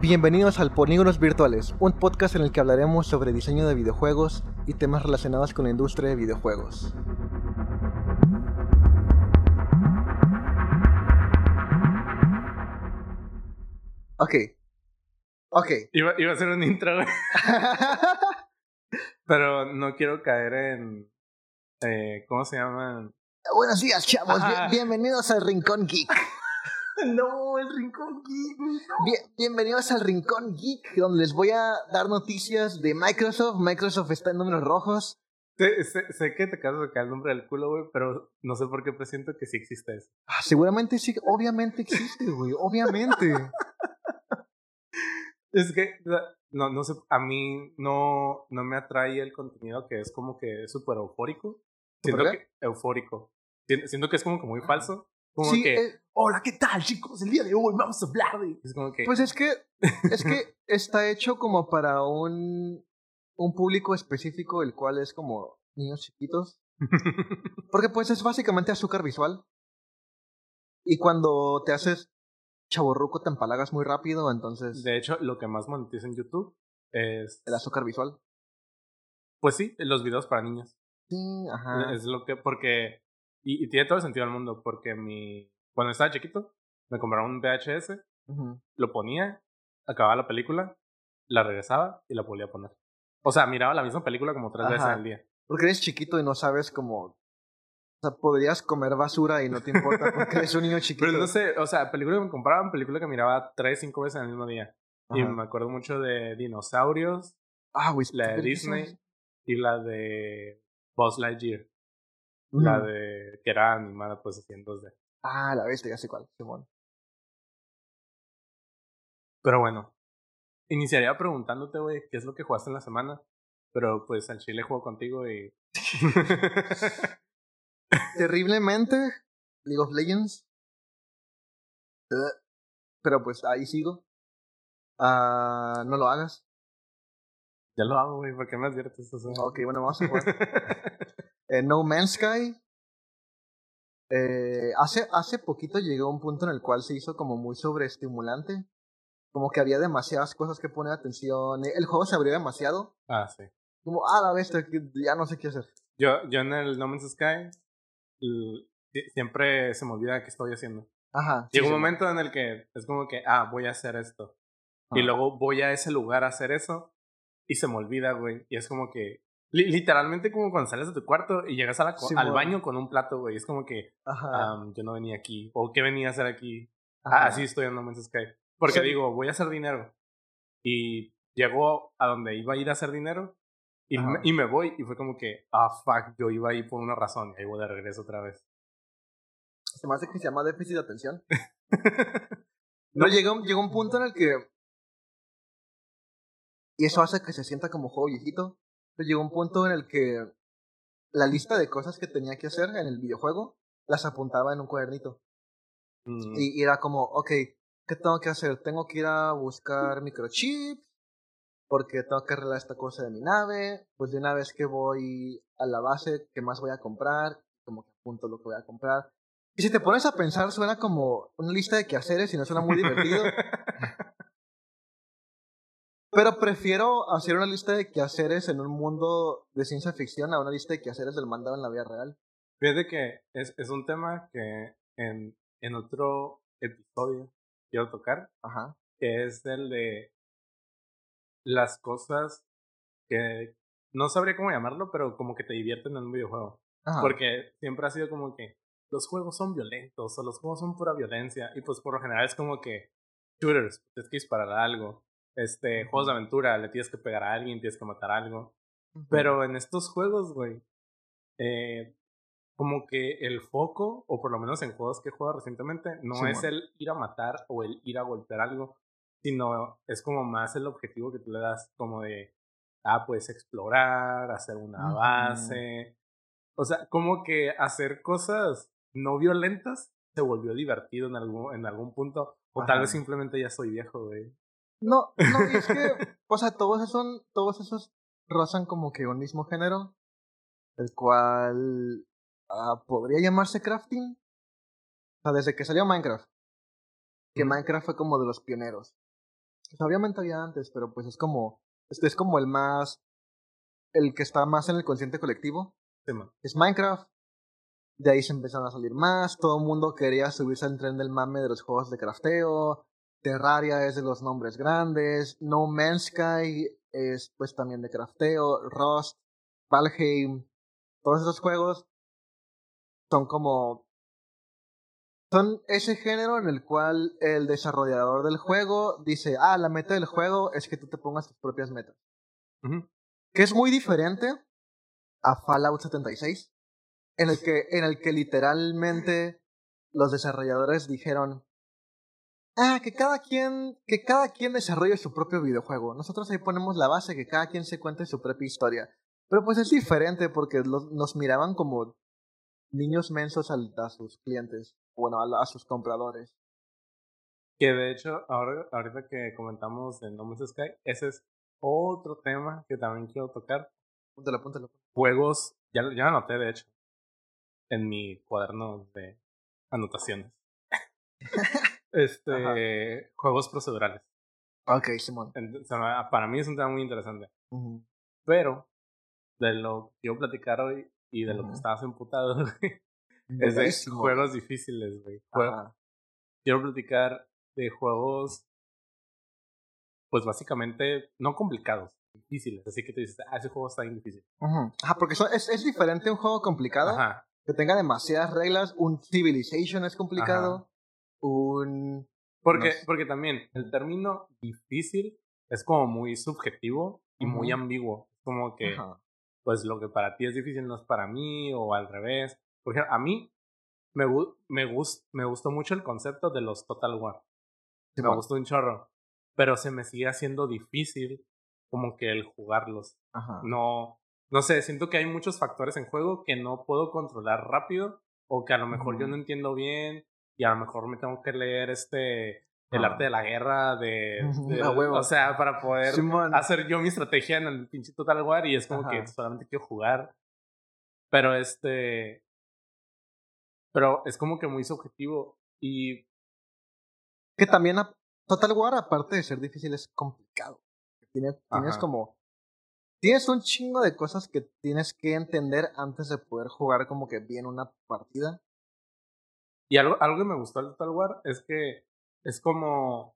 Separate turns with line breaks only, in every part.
Bienvenidos al Polígonos Virtuales, un podcast en el que hablaremos sobre diseño de videojuegos y temas relacionados con la industria de videojuegos. Ok. Ok.
Iba, iba a ser un intro. Pero no quiero caer en. Eh, ¿Cómo se llaman?
Buenos días, chavos. Bien- bienvenidos al Rincón Geek.
No, el rincón geek.
Bien- bienvenidos al Rincón Geek, donde les voy a dar noticias de Microsoft. Microsoft está en números rojos.
Sé, sé- sé que te acabas de sacar el nombre del culo, güey, pero no sé por qué presiento que sí existe eso.
Ah, seguramente sí, obviamente existe, güey, obviamente.
Es que, no, no sé, a mí no, no me atrae el contenido que es como que súper eufórico. Siento que, eufórico. Siento, siento que es como que muy falso. Como
Sí,
que,
eh,
hola, ¿qué tal, chicos? El día de hoy vamos a hablar de... Es como que,
pues es que, es que está hecho como para un, un público específico, el cual es como niños chiquitos. Porque pues es básicamente azúcar visual. Y cuando te haces chaborruco te empalagas muy rápido, entonces
de hecho, lo que más monetiza en YouTube es,
el azúcar visual.
pues sí, los videos para niños.
Sí, ajá.
Es lo que, porque, y, y tiene todo el sentido del mundo, porque mi, cuando estaba chiquito, me compraron un VHS, lo ponía, acababa la película, la regresaba y la volvía a poner. O sea, miraba la misma película como tres veces al día.
Porque eres chiquito y no sabes cómo... O sea, podrías comer basura y no te importa porque eres un niño chiquito.
Pero no sé, o sea, película que me compraban, película que miraba tres, cinco veces en el mismo día. Y me acuerdo mucho de dinosaurios,
Ah,
la de
¿pero qué
Disney y la de Buzz Lightyear. La de que era animada pues así en 2D.
Ah, la bestia, ya sé cuál, Simón.
Pero bueno, iniciaría preguntándote, güey, qué es lo que jugaste en la semana. Pero pues al chile juego contigo y.
Terriblemente, League of Legends. Pero pues ahí sigo. Ah, no lo hagas.
ya lo hago, güey, ¿por qué me adviertes eso?
Ok, bueno, vamos a jugar. Eh, no Man's Sky. Eh, hace, hace poquito llegó a un punto en el cual se hizo como muy sobreestimulante. Como que había demasiadas cosas que poner atención. El juego se abrió demasiado.
ah, sí.
Como, ah, la bestia, ya no sé qué hacer.
Yo, yo en el No Man's Sky siempre se me olvida qué estoy haciendo.
Ajá. sí,
Llega un
sí,
momento en el que es como que, ah, voy a hacer esto. Y
Ajá.
luego voy a ese lugar a hacer eso. Y se me olvida, güey. Y es como que. Li- literalmente como cuando sales de tu cuarto y llegas a la
Sí,
al baño con un plato, güey. Es como que. "Am, yo no venía aquí. O qué venía a hacer aquí. Ah, así estoy en No Man's Sky. Porque
Sí.
digo, voy a hacer dinero. Y llegó a donde iba a ir a hacer dinero. Y me, y me voy. Y fue como que, ah, fuck, yo iba ahí por una razón. Y ahí voy de regreso otra vez.
Se me hace que se llama déficit de atención. No, llegó, llegó un punto en el que. Y eso hace que se sienta como juego viejito. Pero llegó un punto en el que la lista de cosas que tenía que hacer en el videojuego las apuntaba en un cuadernito.
Mm,
Y, y era como, ok, ¿qué tengo que hacer? Tengo que ir a buscar microchips. Porque tengo que arreglar esta cosa de mi nave. Pues de una vez que voy a la base, ¿qué más voy a comprar? Como que apunto lo que voy a comprar. Y si te pones a pensar, suena como una lista de quehaceres y no suena muy divertido. Pero prefiero hacer una lista de quehaceres en un mundo de ciencia ficción a una lista de quehaceres del mandado en la vida real.
Fíjate que es, es un tema que en, en otro episodio quiero tocar,
Ajá.
que es el de las cosas que no sabría cómo llamarlo, pero como que te divierten en un videojuego.
Ajá.
Porque siempre ha sido como que los juegos son violentos o los juegos son pura violencia y pues por lo general es como que shooters, tienes que disparar algo. Este, juegos de aventura, le tienes que pegar a alguien, tienes que matar a algo. Pero en estos juegos, güey, eh, como que el foco, o por lo menos en juegos que he jugado recientemente, no es el ir a matar o el ir a golpear algo, sino es como más el objetivo que tú le das, como de, ah, pues explorar, hacer una base. O sea, como que hacer cosas no violentas se volvió divertido en algún, en algún punto, o tal vez simplemente ya soy viejo, güey.
No, no, y es que, o sea, todos esos, todos esos rozan como que un mismo género, el cual ah, podría llamarse crafting. O sea, desde que salió Minecraft, que. Minecraft fue como de los pioneros. Pues, obviamente había antes, pero pues es como, este es como el más, el que está más en el consciente colectivo.
Sí.
Es Minecraft. De ahí se empezaron a salir más. Todo el mundo quería subirse al tren del mame de los juegos de crafteo. Terraria es de los nombres grandes. No Man's Sky es pues también de crafteo. Rust, Valheim. Todos esos juegos son como son ese género en el cual el desarrollador del juego dice, ah, la meta del juego es que tú te pongas tus propias metas. Que es muy diferente a Fallout 76, en el que, en el que literalmente los desarrolladores dijeron, ah, que cada quien, que cada quien desarrolle su propio videojuego. Nosotros ahí ponemos la base, que cada quien se cuente su propia historia. Pero pues es diferente porque los, nos miraban como niños mensos al- a sus clientes, bueno, a, a sus compradores.
Que de hecho, ahora, ahorita que comentamos de No Man's Sky, ese es otro tema que también quiero tocar.
Apúntalo, apúntalo.
Juegos, ya, lo- ya lo anoté de hecho, en mi cuaderno de anotaciones. este, juegos procedurales.
Ok, Simón.
Para mí es un tema muy interesante. Pero, de lo que quiero platicar hoy y de lo que estabas emputado, güey, es de juegos difíciles, güey. Jue-. Quiero platicar de juegos, pues básicamente, no complicados, difíciles. Así que te dices, ah, ese juego está bien difícil.
Ajá, porque son- es, es diferente un juego complicado
Ajá.
que tenga demasiadas reglas. Un Civilization es complicado. Un.
Porque, porque también el término difícil es como muy subjetivo y muy ambiguo. Como que, pues lo que para ti es difícil no es para mí o al revés. Por ejemplo, a mí me, me, gus- me gustó mucho el concepto de los Total War. Me gustó un chorro. Pero se me sigue haciendo difícil como que el jugarlos.
Ajá.
No, no sé, siento que hay muchos factores en juego que no puedo controlar rápido o que a lo mejor yo no entiendo bien y a lo mejor me tengo que leer este el
Ah.
arte de la guerra de, de-
huevo.
o sea para poder
Simón.
hacer yo mi estrategia en el pinche Total War y es como
Ajá.
que solamente quiero jugar pero este pero es como que muy subjetivo y
Que también a- Total War, aparte de ser difícil, es complicado. Tiene- tienes
Ajá.
como. Tienes un chingo de cosas que tienes que entender antes de poder jugar como que bien una partida.
Y algo, algo que me gustó del Total War es que es como.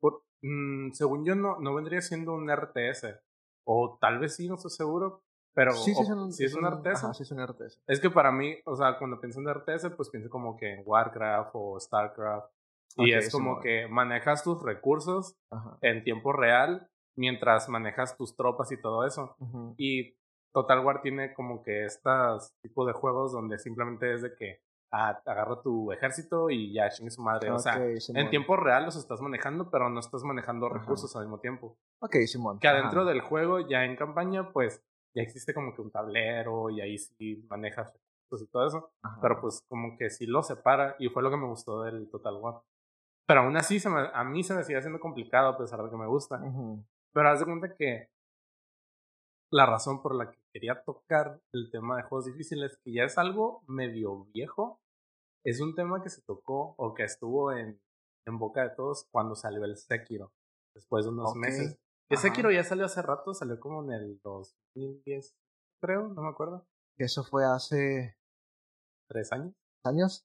por- mm, según yo, no, no vendría siendo un RTS. O tal vez sí, no estoy seguro. Pero
sí, es un,
si es un RTS.
Ajá, sí, es un RTS.
Es que para mí, o sea, cuando pienso en RTS, pues pienso como que en Warcraft o Starcraft. Y es como que manejas tus recursos
Ajá.
en tiempo real mientras manejas tus tropas y todo eso. Y Total War tiene como que estos tipos de juegos donde simplemente es de que ah, agarra tu ejército y ya chingue su madre. O sea,
Simón.
en tiempo real los estás manejando, pero no estás manejando
Ajá.
recursos al mismo tiempo.
Ok, Simón.
Que
Ajá.
adentro del juego, ya en campaña, pues ya existe como que un tablero y ahí sí manejas recursos y todo eso.
Ajá.
Pero pues como que sí lo separa y fue lo que me gustó del Total War. Pero aún así se me- a mí se me sigue haciendo complicado a pesar de que me gusta. Pero haz de cuenta que la razón por la que quería tocar el tema de juegos difíciles, que ya es algo medio viejo, es un tema que se tocó o que estuvo en, en boca de todos cuando salió el Sekiro, después de unos meses.
Ajá.
Sekiro ya salió hace rato, salió como en el 2010, creo, no me acuerdo,
eso fue hace
tres años.
años.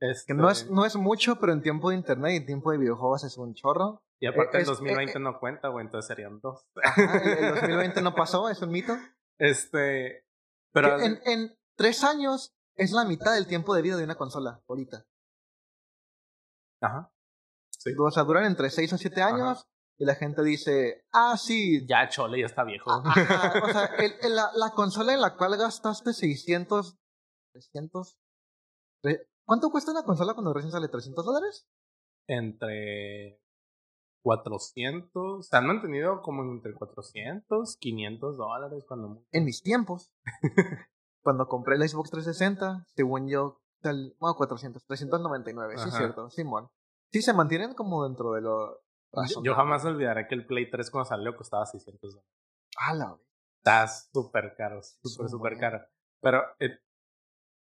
Este,
Que no es, no es mucho, pero en tiempo de internet y en tiempo de videojuegos es un chorro.
Y aparte
es-
el 2020
eh,
no cuenta, güey, entonces serían dos.
Ajá, el, el 2020 no pasó, es un mito.
Este, pero...
En, en tres años es la mitad del tiempo de vida de una consola, ahorita.
Ajá. Sí.
O sea, duran entre seis o siete años y la gente dice, ah, sí.
Ya Chole ya está viejo.
a- ajá, o sea, el- el- la, la consola en la cual gastaste 600, 300... tre- ¿Cuánto cuesta una consola cuando recién sale? ¿300 dólares?
entre 400, o sea, no han tenido como entre 400, 500 dólares cuando.
En mis tiempos. cuando compré la Xbox 360, según yo, tal, bueno, 400, 399, sí es
Ajá.
cierto, Simón. Sí, se mantienen como dentro de lo...
Yo, yo jamás olvidaré que el Play 3 cuando salió costaba 600 dólares.
Ah, la.
Está súper caro, súper, súper caro. Pero eh,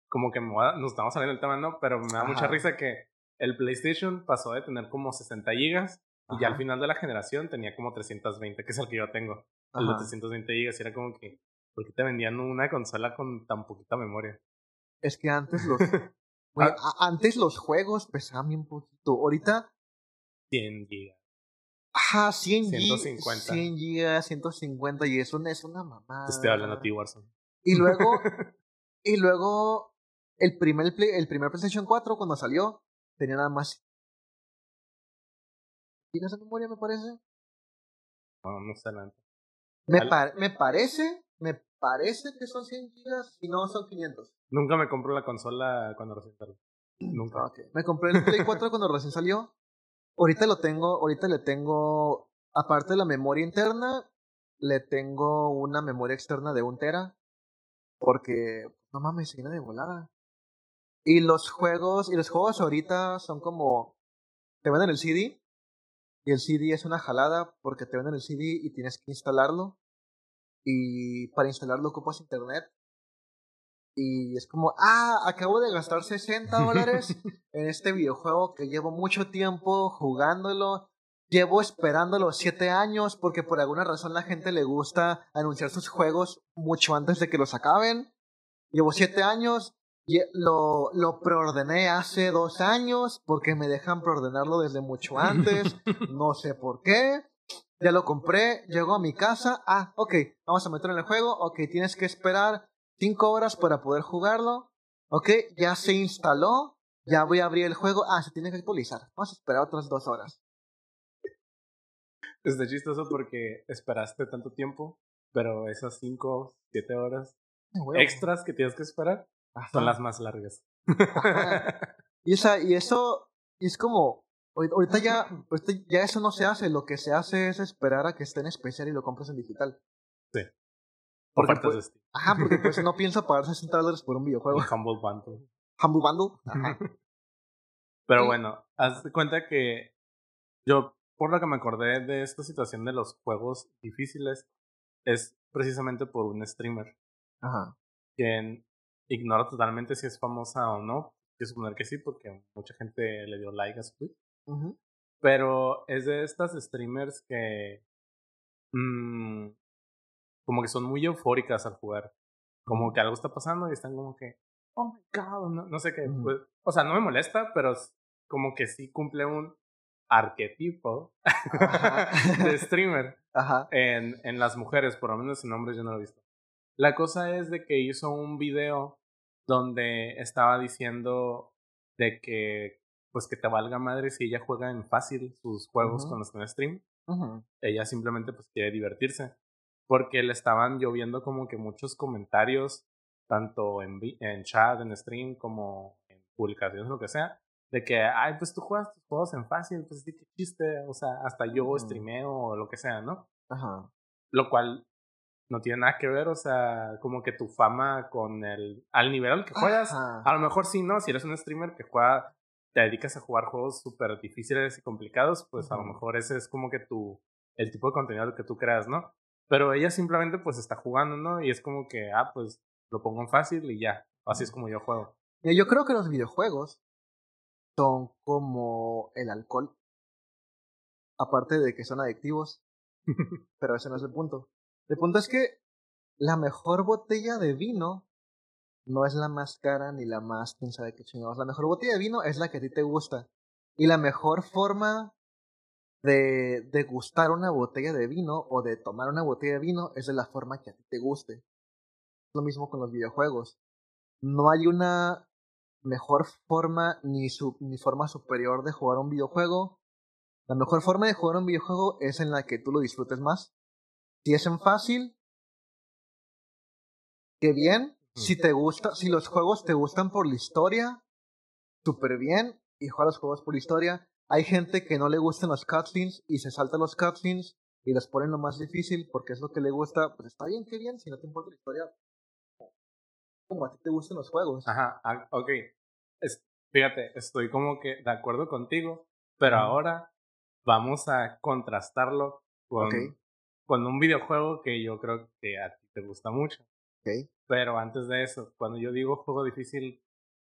como que a- nos estamos saliendo del tema, ¿no? Pero me da mucha
Ajá.
risa que el PlayStation pasó de tener como 60 gigas Y ya al final de la generación tenía como 320, que es el que yo tengo. El de 320 GB. Y era como que, ¿por qué te vendían una consola con tan poquita memoria?
Es que antes los. antes los juegos pesaban bien poquito. Ahorita.
100 GB.
Ajá, 100 150. 100 GB, 150. Y eso es una mamada.
Te estoy hablando a ti, Warzone.
Y luego. y luego. El primer, el primer PlayStation 4, cuando salió, tenía nada más ¿Tienes esa memoria, me parece?
No, no sé nada.
Me, me parece, me parece que son 100 gigas y no son 500.
Nunca me compré la consola cuando recién salió. Nunca.
Okay. Me compré el Play 4 cuando recién salió. Ahorita lo tengo, ahorita le tengo, aparte de la memoria interna, le tengo una memoria externa de un tera. Porque, no mames, se viene de volada. Y los juegos, y los juegos ahorita son como, te venden el CD y el CD es una jalada porque te venden el CD y tienes que instalarlo. Y para instalarlo ocupas internet. Y es como, ah, acabo de gastar 60 dólares en este videojuego que llevo mucho tiempo jugándolo. Llevo esperándolo 7 años porque por alguna razón la gente le gusta anunciar sus juegos mucho antes de que los acaben. Llevo 7 años lo, lo preordené hace dos años porque me dejan preordenarlo desde mucho antes. no sé por qué. Ya lo compré, llegó a mi casa. Ah, ok, vamos a meterlo en el juego. Ok, tienes que esperar cinco horas para poder jugarlo. Ok, ya se instaló. Ya voy a abrir el juego. Ah, se tiene que actualizar. Vamos a esperar otras dos horas.
Está chistoso porque esperaste tanto tiempo, pero esas cinco, siete horas extras que tienes que esperar son las más largas.
y, esa, y eso es como, ahorita ya, ya eso no se hace, lo que se hace es esperar a que esté en especial y lo compres en digital.
Sí. Por pues,
de Ajá, porque pues no pienso pagar 60 dólares por un videojuego.
Humble Bundle.
Humble Bundle. Ajá.
Pero bueno, haz de cuenta que yo, por lo que me acordé de esta situación de los juegos difíciles, es precisamente por un streamer.
Ajá.
Quien ignoro totalmente si es famosa o no. Quiero suponer que sí, porque mucha gente le dio like a su tweet. Pero es de estas streamers que. Mmm, como que son muy eufóricas al jugar. Como que algo está pasando y están como que. Oh my god, no, sé qué. Pues, o sea, no me molesta, pero como que sí cumple un arquetipo de streamer
Ajá.
En, en las mujeres, por lo menos su nombre yo no lo he visto. La cosa es de que hizo un video donde estaba diciendo de que pues que te valga madre si ella juega en fácil sus juegos con los que en stream. Ella simplemente pues quiere divertirse. Porque le estaban lloviendo como que muchos comentarios, tanto en, en chat, en stream, como en publicaciones, lo que sea, de que, ay, pues tú juegas tus juegos en fácil, pues sí, qué chiste, o sea, hasta yo streameo o lo que sea, ¿no?
Ajá.
Lo cual no tiene nada que ver, o sea, como que tu fama con el, al nivel al que juegas, a lo mejor sí, ¿no? Si eres un streamer que juega, te dedicas a jugar juegos súper difíciles y complicados, pues a lo mejor ese es como que tu, el tipo de contenido que tú creas, ¿no? Pero ella simplemente pues está jugando, ¿no? Y es como que, ah, pues lo pongo en fácil y ya, así es como yo juego.
Yo creo que los videojuegos son como el alcohol. Aparte de que son adictivos, pero ese no es el punto. El punto es que la mejor botella de vino no es la más cara ni la más quién sabe qué chingados. La mejor botella de vino es la que a ti te gusta. Y la mejor forma de degustar una botella de vino o de tomar una botella de vino es de la forma que a ti te guste. Lo mismo con los videojuegos. No hay una mejor forma ni, ni forma superior de jugar un videojuego. La mejor forma de jugar un videojuego es en la que tú lo disfrutes más. Si es en fácil, qué bien. Si te gusta, si los juegos te gustan por la historia, súper bien. Y juega los juegos por la historia. Hay gente que no le gustan los cutscenes y se salta los cutscenes y los ponen lo más difícil porque es lo que le gusta. Pues está bien, qué bien. Si no te importa la historia, como a ti te gustan los juegos.
Ajá, ok. fíjate, estoy como que de acuerdo contigo, pero ahora vamos a contrastarlo con con un videojuego que yo creo que a ti te gusta mucho.
Okay.
Pero antes de eso, cuando yo digo juego difícil,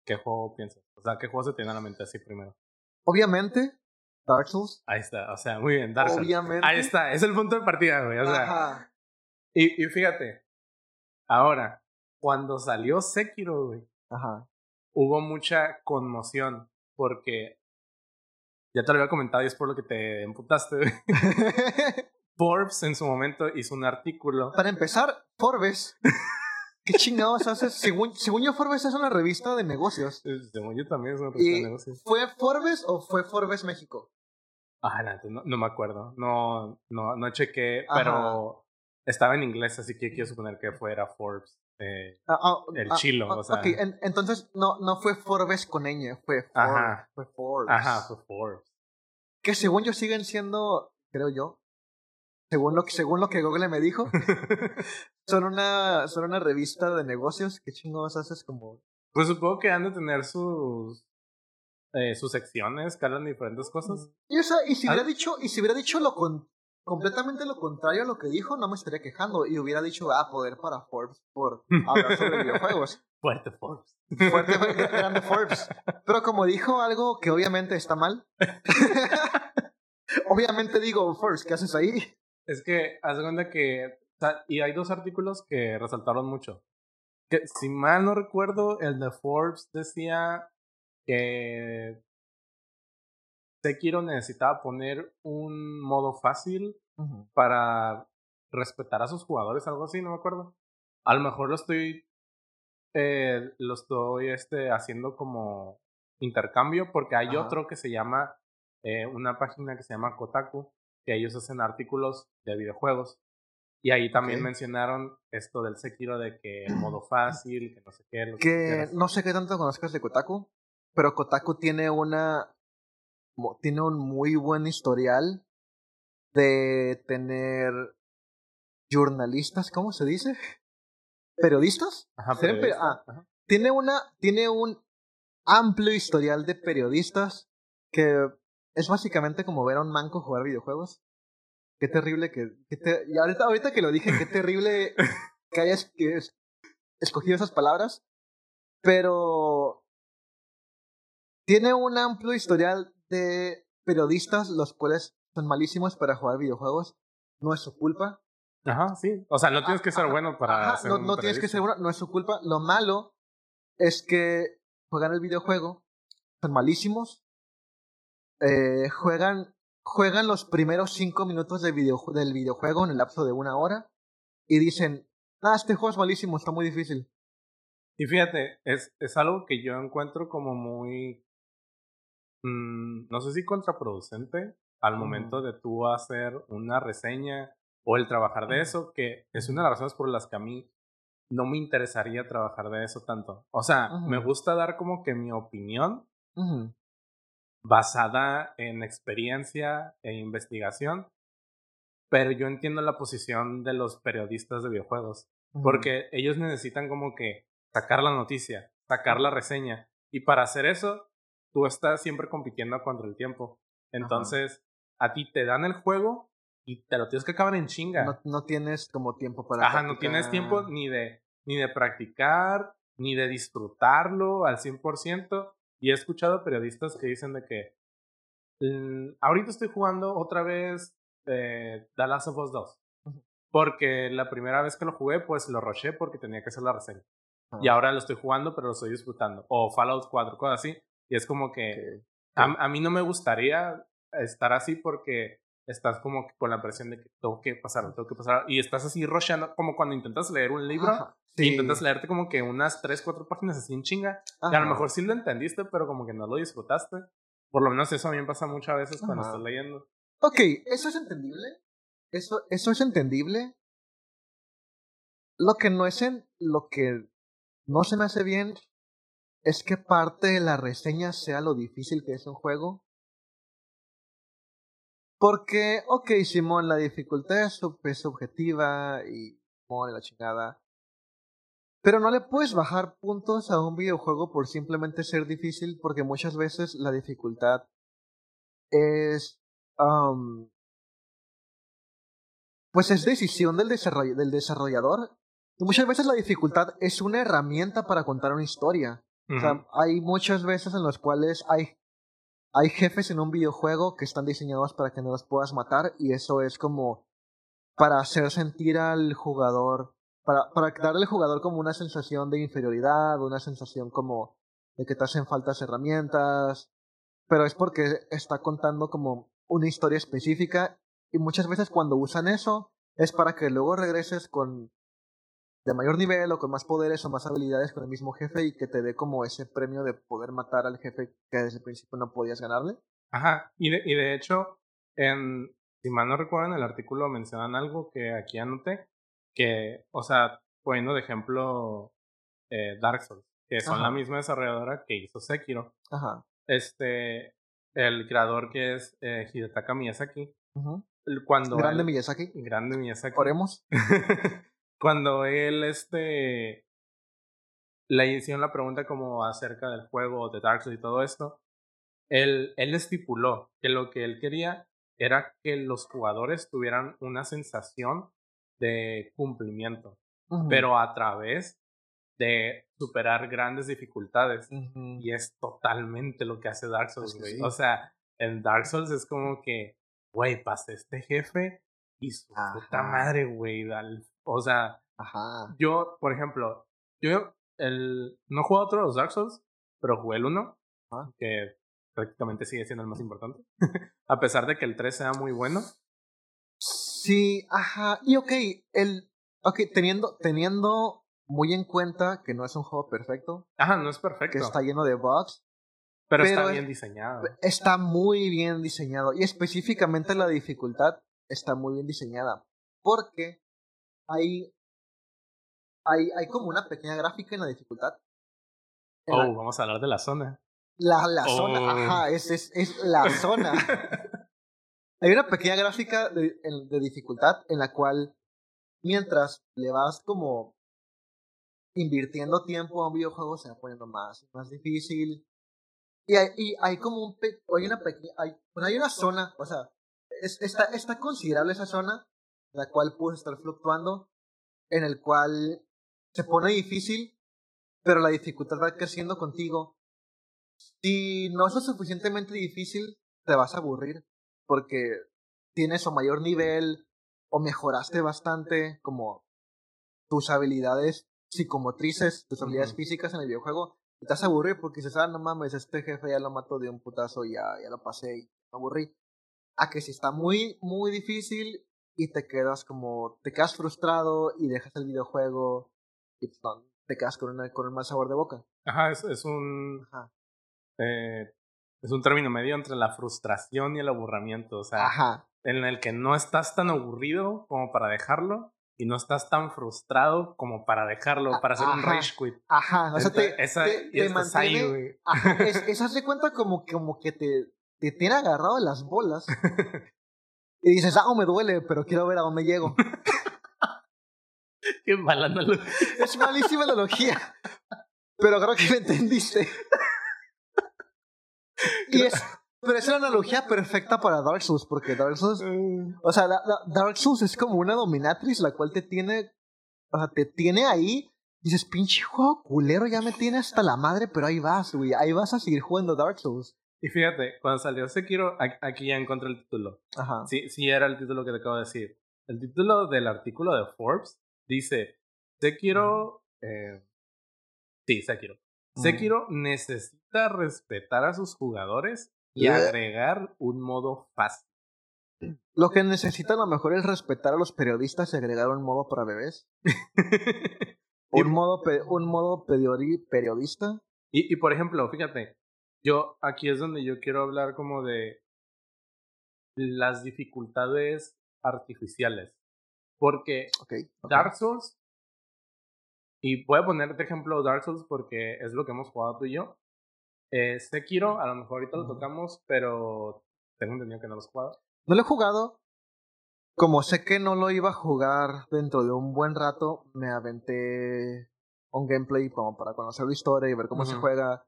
¿qué juego piensas? O sea, ¿qué juego se tiene a la mente así primero?
Obviamente, Dark Souls.
Ahí está, o sea, muy bien, Dark Souls.
Obviamente.
Ahí está, es el punto de partida, güey. O sea,
Ajá.
y, y fíjate, ahora, cuando salió Sekiro, güey,
Ajá.
hubo mucha conmoción porque ya te lo había comentado y es por lo que te emputaste, güey. Forbes en su momento hizo un artículo.
Para empezar, Forbes. ¿Qué chingados haces? Según, según yo, Forbes es una revista de negocios.
Según yo también es una revista de
¿Y
negocios.
fue Forbes o fue Forbes México?
Ah, no, no, no me acuerdo. No, no, no chequé,
Ajá.
pero estaba en inglés, así que quiero suponer que fuera Forbes. eh,
Ah, ah,
El
ah,
chilo,
ah,
o sea.
Ok, en- entonces no, no fue Forbes con ñ, fue Forbes.
Ajá.
Fue Forbes.
ajá, fue Forbes.
Que según yo siguen siendo, creo yo, según lo según lo que Google me dijo, son una, son una revista de negocios. ¿Qué chingados haces como
Pues supongo que han de tener sus eh, sus secciones que hablan de diferentes cosas.
Y, o sea, y si hubiera dicho, y si hubiera dicho lo con, completamente lo contrario a lo que dijo, no me estaría quejando. Y hubiera dicho, ah, poder para Forbes por hablar sobre videojuegos.
Fuerte Forbes.
Fuerte, fue grande Forbes. Pero como dijo algo que obviamente está mal, obviamente digo, Forbes, ¿qué haces ahí?
Es que, haz cuenta que. Sea, y hay dos artículos que resaltaron mucho. Que, si mal no recuerdo, el de Forbes decía que Sekiro necesitaba poner un modo fácil para respetar a sus jugadores, algo así, no me acuerdo. A lo mejor lo estoy. eh, lo estoy este, haciendo como intercambio, porque hay
Ajá.
otro que se llama. eh, una página que se llama Kotaku, que ellos hacen artículos de videojuegos. Y ahí también mencionaron esto del Sekiro de que el modo fácil, que no sé qué. lo que
no sé qué tanto conozcas de Kotaku, pero Kotaku tiene una. Tiene un muy buen historial de tener jornalistas, ¿cómo se dice? ¿Periodistas?
Ajá,
¿Serán
periodista,
pe- ah,
ajá.
tiene una tiene un amplio historial de periodistas que es básicamente como ver a un manco jugar videojuegos qué terrible que, y ahorita ahorita que lo dije qué terrible que hayas que es- escogido esas palabras pero tiene un amplio historial de periodistas los cuales son malísimos para jugar videojuegos no es su culpa
Ajá, sí. O sea, no tienes que ser
Ajá,
bueno para
Ajá,
ser
no, no tienes que ser bueno, no es su culpa. Lo malo es que juegan el videojuego, son malísimos, eh, juegan, juegan los primeros cinco minutos del, videojue- del videojuego en el lapso de una hora y dicen, ah, este juego es malísimo, está muy difícil.
Y fíjate, es, es algo que yo encuentro como muy, mm, no sé si contraproducente al
Ujú.
momento de tú hacer una reseña o el trabajar de
Ujú.
eso, que es una de las razones por las que a mí no me interesaría trabajar de eso tanto. O sea,
Ujú.
me gusta dar como que mi opinión
Ujú,
basada en experiencia e investigación, pero yo entiendo la posición de los periodistas de videojuegos.
ujú.
Porque ellos necesitan como que sacar la noticia, sacar la reseña. Y para hacer eso, tú estás siempre compitiendo contra el tiempo. Entonces, a ti te dan el juego y te lo tienes que acabar en chinga.
no, no tienes como tiempo para...
Ajá, no tienes tiempo ni de, ni de practicar, ni de disfrutarlo al 100%. Y he escuchado periodistas que dicen de que "Mm, ahorita estoy jugando otra vez eh, The Last of Us 2.
Ujú.
Porque la primera vez que lo jugué, pues lo roché porque tenía que hacer la reseña. Y ahora lo estoy jugando, pero lo estoy disfrutando. O Fallout 4, cosas así. Y es como que a, a mí no me gustaría estar así porque estás como que con la presión de que tengo que pasarlo, tengo que pasarlo. Y estás así rocheando, como cuando intentas leer un libro.
Ajá,
intentas leerte como que unas 3, 4 páginas así en chinga. Y a lo
Ajá.
mejor sí lo entendiste, pero como que no lo disfrutaste. Por lo menos eso a mí me pasa muchas veces cuando
Ajá.
estás leyendo.
Ok, eso es entendible. Eso, eso es entendible. Lo que no es en, lo que no se me hace bien es que parte de la reseña sea lo difícil que es un juego. Porque, ok, Simón, la dificultad es, es subjetiva y Simón, la chingada. Pero no le puedes bajar puntos a un videojuego por simplemente ser difícil, porque muchas veces la dificultad es. pues es decisión del, desarroll- del desarrollador. Y muchas veces la dificultad es una herramienta para contar una historia. O sea, hay muchas veces en las cuales hay, hay jefes en un videojuego que están diseñados para que no los puedas matar y eso es como para hacer sentir al jugador, para, para darle al jugador como una sensación de inferioridad, una sensación como de que te hacen faltas herramientas, pero es porque está contando como una historia específica y muchas veces cuando usan eso es para que luego regreses con de mayor nivel o con más poderes o más habilidades con el mismo jefe y que te dé como ese premio de poder matar al jefe que desde el principio no podías ganarle.
Ajá, y de, y de hecho, en, si mal no recuerdo, en el artículo mencionan algo que aquí anoté, que, o sea, poniendo de ejemplo eh, Dark Souls, que son la misma desarrolladora que hizo Sekiro.
Ajá.
Este, el creador que es eh, Hidetaka Miyazaki. cuando
grande Miyazaki.
Grande Miyazaki.
Oremos.
cuando él, este, le hicieron la pregunta como acerca del juego de Dark Souls y todo esto, él, él estipuló que lo que él quería era que los jugadores tuvieran una sensación de cumplimiento, pero a través de superar grandes dificultades. Y es totalmente lo que hace Dark Souls, O sea, en Dark Souls es como que, güey, pasé este jefe y su puta madre, güey. O sea,
Ajá.
yo, por ejemplo, yo el, no he jugado otros Dark Souls, pero jugué el 1, que prácticamente sigue siendo el más importante. a pesar de que el 3 sea muy bueno.
Sí, ajá. Y ok, el. Ok, teniendo, teniendo muy en cuenta que no es un juego perfecto.
Ajá, no es perfecto.
Que está lleno de bugs.
Pero, está bien diseñado.
Está muy bien diseñado. Y específicamente la dificultad está muy bien diseñada. Porque hay. Hay, hay como una pequeña gráfica en la dificultad.
oh, vamos a hablar de la zona.
La, la zona, oh. ajá, es, es, es la zona. hay una pequeña gráfica de, de dificultad en la cual mientras le vas como invirtiendo tiempo a un videojuego se va poniendo más, más difícil. Y hay, y hay como un hay una pequeña, hay, hay una zona, o sea, es, está, está considerable esa zona, la cual puedes estar fluctuando, en el cual se pone difícil, pero la dificultad va creciendo contigo. Si no es lo suficientemente difícil, te vas a aburrir, porque tienes o mayor nivel, o mejoraste bastante, como tus habilidades psicomotrices, tus habilidades físicas en el videojuego, y te vas a aburrir porque dices, ah, no mames, este jefe ya lo mató de un putazo ya, ya lo pasé y me aburrí. A que si está muy, muy difícil y te quedas como, te quedas frustrado y dejas el videojuego y te quedas con, una, con un mal sabor de boca.
Ajá, es, es un... Eh, es un término medio entre la frustración y el aburrimiento, o sea,
Ajá.
en el que no estás tan aburrido como para dejarlo, y no estás tan frustrado como para dejarlo, para hacer un rage quit.
Ajá, o sea, te,
esa,
te, te mantiene, ajá, es, esa se cuenta como, como que te, te tiene agarrado las bolas y dices, ah, me duele, pero quiero ver a dónde llego.
Qué mala analogía.
Es malísima analogía, pero creo que me entendiste. y es, pero es la analogía perfecta para Dark Souls, porque Dark Souls. O sea, Dark Souls es como una dominatriz, la cual te tiene. O sea, te tiene ahí. Dices, pinche juego culero, ya me tiene hasta la madre, pero ahí vas, güey. Ahí vas a seguir jugando Dark Souls.
Y fíjate, cuando salió Sekiro, aquí ya encontré el título.
Ajá.
Sí, sí, era el título que te acabo de decir. El título del artículo de Forbes dice: Sekiro. Eh, sí, Sekiro. Sekiro necesita respetar a sus jugadores y agregar un modo fácil.
Lo que necesita a lo mejor es respetar a los periodistas y agregar un modo para bebés. un modo, un modo periodista.
Y, y por ejemplo, fíjate, yo aquí es donde yo quiero hablar como de las dificultades artificiales. Porque Dark Souls, y voy a poner de ejemplo Dark Souls porque es lo que hemos jugado tú y yo. Eh, Sekiro, a lo mejor ahorita lo tocamos, pero tengo entendido que no lo has jugado.
No lo he jugado. Como sé que no lo iba a jugar dentro de un buen rato, me aventé un gameplay como para conocer la historia y ver cómo se juega.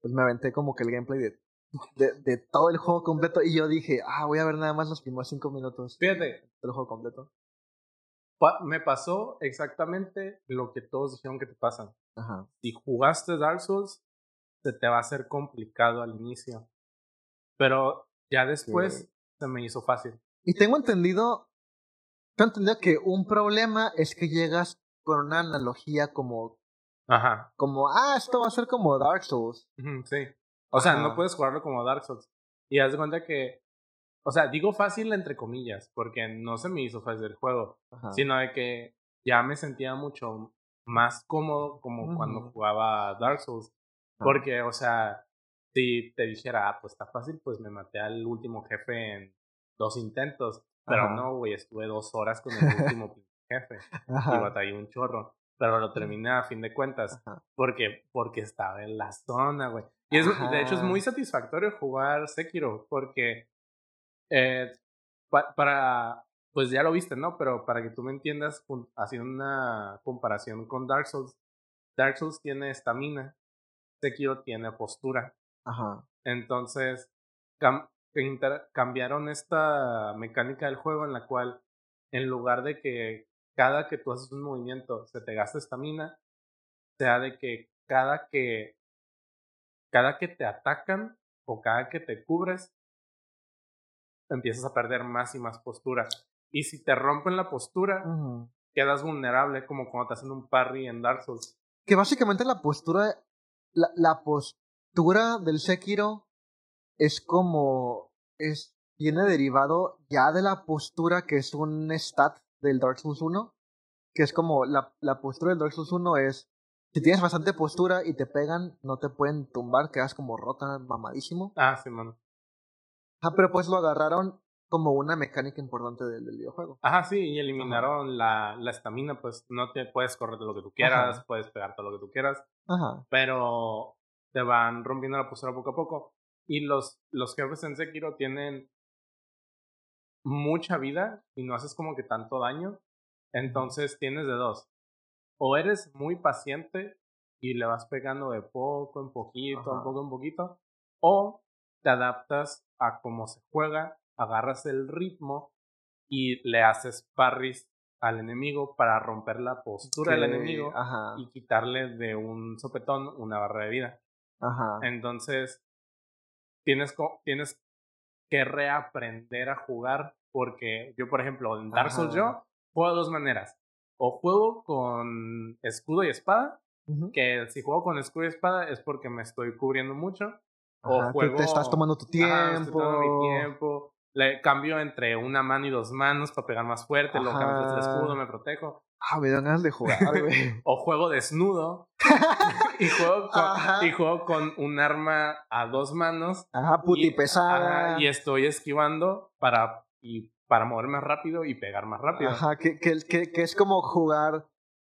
Pues me aventé como que el gameplay de, de, de, todo el juego completo y yo dije, ah, voy a ver nada más los primeros cinco minutos.
Fíjate.
Del juego completo.
me pasó exactamente lo que todos dijeron que te pasa.
Ajá.
Si jugaste Dark Souls, se te va a hacer complicado al inicio. Pero ya después se me hizo fácil.
Y tengo entendido, tengo entendido que un problema es que llegas con una analogía como,
Ajá.
como, ah, esto va a ser como Dark Souls.
Sí. O sea, no puedes jugarlo como Dark Souls. Y haz de cuenta que, o sea, digo fácil entre comillas, porque no se me hizo fácil el juego,
Ajá.
sino de que ya me sentía mucho más cómodo como cuando jugaba Dark Souls.
Ah.
Porque, o sea, si te dijera, ah, pues está fácil, pues me maté al último jefe en dos intentos. Pero
Ajá.
no, güey, estuve dos horas con el último jefe y
Ajá.
batallé un chorro. Pero lo terminé a fin de cuentas.
Ajá.
Porque, porque estaba en la zona, güey. Y es, de hecho es muy satisfactorio jugar Sekiro. Porque eh, pa- para, pues ya lo viste, ¿no? Pero para que tú me entiendas, haciendo una comparación con Dark Souls. Dark Souls tiene estamina. Sekiro tiene postura.
Ajá.
Entonces, cam- cambiaron esta mecánica del juego en la cual, en lugar de que cada que tú haces un movimiento se te gasta estamina, sea de que cada que cada que te atacan o cada que te cubres, empiezas a perder más y más postura. Y si te rompen la postura, quedas vulnerable como cuando te hacen un parry en Dark Souls.
Que básicamente la postura, la, la postura del Sekiro es como, es, viene derivado ya de la postura que es un stat del Dark Souls 1, que es como, la, la postura del Dark Souls 1 es, si tienes bastante postura y te pegan, no te pueden tumbar, quedas como rota, mamadísimo.
Ah, sí, mano.
Ah, pero pues lo agarraron como una mecánica importante del, del videojuego.
Ajá, sí, y eliminaron la la estamina, pues no te puedes correr de lo que tú quieras,
Ajá.
puedes pegarte lo que tú quieras,
Ajá.
pero te van rompiendo la postura poco a poco. Y los, los jefes en Sekiro tienen mucha vida y no haces como que tanto daño. Entonces tienes de dos. O eres muy paciente y le vas pegando de poco en poquito,
Ajá.
un poco en poquito. O te adaptas a cómo se juega, agarras el ritmo y le haces parries al enemigo para romper la postura del enemigo
Ajá.
y quitarle de un sopetón una barra de vida.
Ajá.
Entonces, tienes, tienes que reaprender a jugar porque yo, por ejemplo, en Dark Souls
Ajá.
yo juego de dos maneras. O juego con escudo y espada, que si juego con escudo y espada es porque me estoy cubriendo mucho. O
Ajá,
juego...
te estás tomando tu
Ajá,
tiempo.
estoy tomando mi tiempo. Le cambio entre una mano y dos manos para pegar más fuerte, lo cambio el
Ajá.
escudo, me protejo.
Ah, me dan ganas de jugar, güey.
O juego desnudo y juego con,
Ajá.
y juego con un arma a dos manos
Ajá, puti pesada.
ajá, y estoy esquivando para, y, para mover más rápido y pegar más rápido.
Ajá, que, que, que, que es como jugar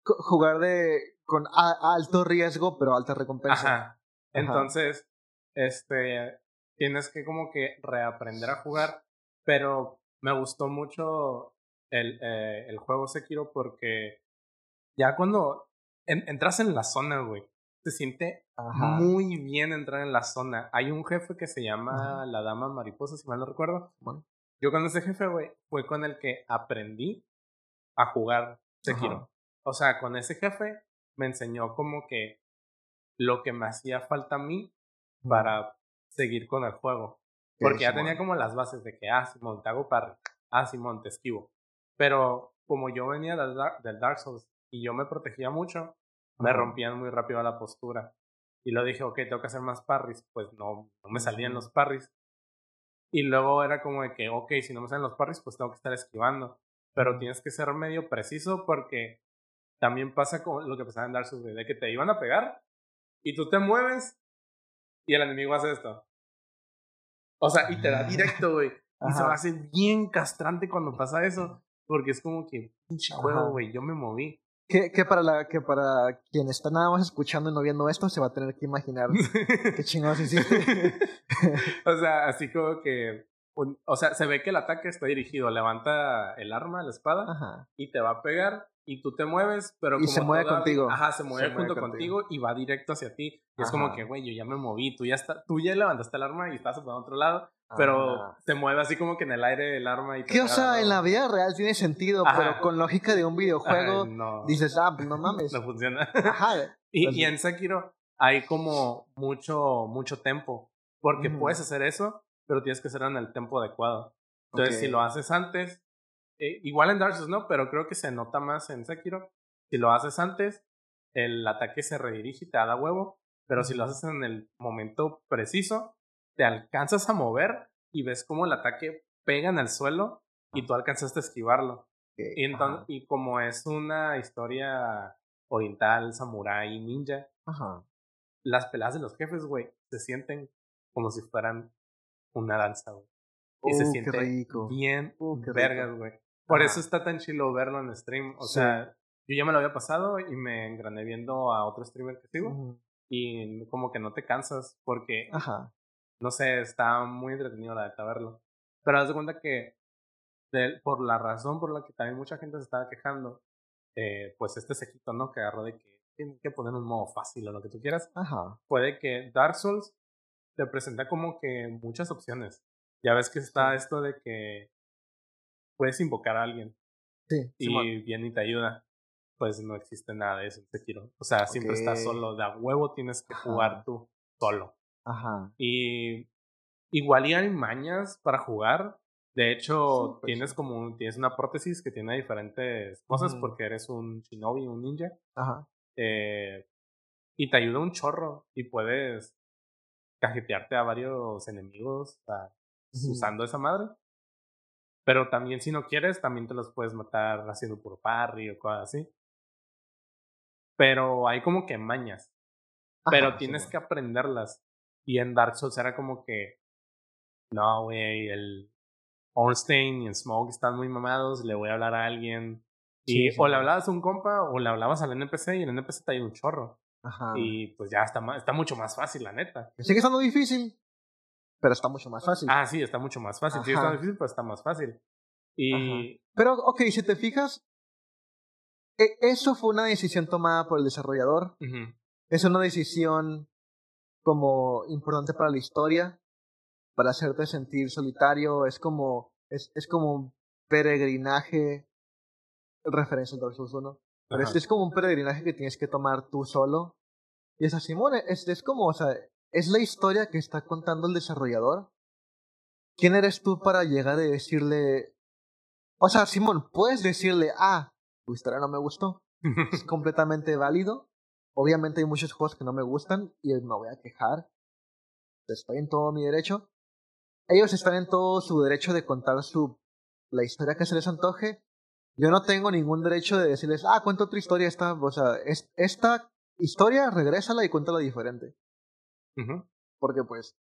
jugar de con a- alto riesgo pero alta recompensa.
Ajá. Entonces, este, tienes que como que reaprender a jugar, pero me gustó mucho el, eh, el juego Sekiro porque ya cuando en- entras en la zona, güey, se siente
Ajá.
muy bien entrar en la zona. Hay un jefe que se llama
Ajá.
la Dama Mariposa, si mal no recuerdo.
Bueno.
Yo con ese jefe, güey, fue con el que aprendí a jugar Sekiro.
Ajá.
O sea, con ese jefe me enseñó como que lo que me hacía falta a mí para seguir con el juego. Porque ya tenía como las bases de que, ah, Simón, te hago parry. Ah, Simón, te esquivo. Pero como yo venía del Dark, del Dark Souls y yo me protegía mucho, me rompían muy rápido la postura. Y lo dije, ok, tengo que hacer más parries. Pues no, no me salían los parries. Y luego era como de que, ok, si no me salen los parries, pues tengo que estar esquivando. Pero tienes que ser medio preciso porque también pasa con lo que pasaba en Dark Souls, de que te iban a pegar y tú te mueves y el enemigo hace esto. O sea, y te da directo, güey. Y se
Ajá.
me hace bien castrante cuando pasa eso. Porque es como que, pinche juego, güey, yo me moví.
Que, que para la que para quien está nada más escuchando y no viendo esto se va a tener que imaginar qué chingados hiciste.
o sea, así como que. un- o sea, se ve que el ataque está dirigido. Levanta el arma, la espada,
Ajá.
y te va a pegar. Y tú te mueves, pero
Y
como
se mueve contigo.
Ajá, se mueve
Se mueve
junto
contigo.
contigo. y va directo hacia ti. Y es como que, güey, yo ya me moví. Tú ya, está, tú ya levantaste el arma y estás para otro lado. Pero
Ajá.
se mueve así como que en el aire el arma y
Que o sea, en la vida real tiene sentido,
Ajá.
pero con lógica de un videojuego
Ay, no,
dices, ah, pues no mames.
no funciona.
Ajá.
Y,
Pues-
y en Sekiro hay como mucho, mucho tempo. Porque puedes hacer eso pero tienes que hacerlo en el tiempo adecuado. Entonces, si lo haces antes, eh, igual en Dark Souls no, pero creo que se nota más en Sekiro. Si lo haces antes, el ataque se redirige y te da huevo, pero si lo haces en el momento preciso, te alcanzas a mover y ves cómo el ataque pega en el suelo y tú alcanzaste a esquivarlo. Y, entonces, y como es una historia oriental, samurái, ninja, las peladas de los jefes, güey, se sienten como si fueran una danza, güey. Y se uh, siente bien uh, vergas, güey. Por eso está tan chilo verlo en stream. O sea, yo ya me lo había pasado y me engrané viendo a otro streamer que sigo. Y como que no te cansas porque, Ajá. no sé, está muy entretenido la de verlo. Pero haz de cuenta que por la razón por la que también mucha gente se estaba quejando, eh, pues este sequito, ¿no? Que agarró de que tiene que poner un modo fácil o lo que tú quieras. Ajá. Puede que Dark Souls te presenta como que muchas opciones. Ya ves que está esto de que puedes invocar a alguien. Sí. Y viene y te ayuda. Pues no existe nada de eso en Sekiro. O sea, siempre estás solo. De a huevo tienes que jugar tú solo. Ajá. Y igual y hay mañas para jugar. De hecho, pues tienes como tienes una prótesis que tiene diferentes cosas porque eres un shinobi, un ninja. Ajá. Eh, y te ayuda un chorro y puedes cajetearte a varios enemigos usando esa madre. Pero también si no quieres, también te los puedes matar haciendo puro parry o cosas así. Pero hay como que mañas. pero tienes que aprenderlas. Y en Dark Souls era como que, no, güey, el Ornstein y el Smoke están muy mamados, le voy a hablar a alguien. Y o le hablabas a un compa o le hablabas al NPC y el NPC te ayuda un chorro. Ajá. Y pues ya está, está mucho más fácil, la neta.
Sigue estando difícil, pero está mucho más fácil.
Ah, sí, está mucho más fácil. Sigue estando difícil, pero está más fácil. Y...
Pero, ok, si te fijas, e, eso fue una decisión tomada por el desarrollador. Es una decisión como importante para la historia, para hacerte sentir solitario. Es como, es, es como un peregrinaje, referencia al Dark Souls 1. Pero es, es, como un peregrinaje que tienes que tomar tú solo. Y es así, Simón, es, es como, o sea, es la historia que está contando el desarrollador. ¿Quién eres tú para llegar y decirle... O sea, Simón, puedes decirle, ah, tu historia no me gustó. es completamente válido. Obviamente hay muchos juegos que no me gustan y me voy a quejar. Estoy en todo mi derecho. Ellos están en todo su derecho de contar su la historia que se les antoje. Yo no tengo ningún derecho de decirles, ah, cuenta otra historia esta, o sea, es, esta historia, regrésala y cuéntala diferente. Porque pues...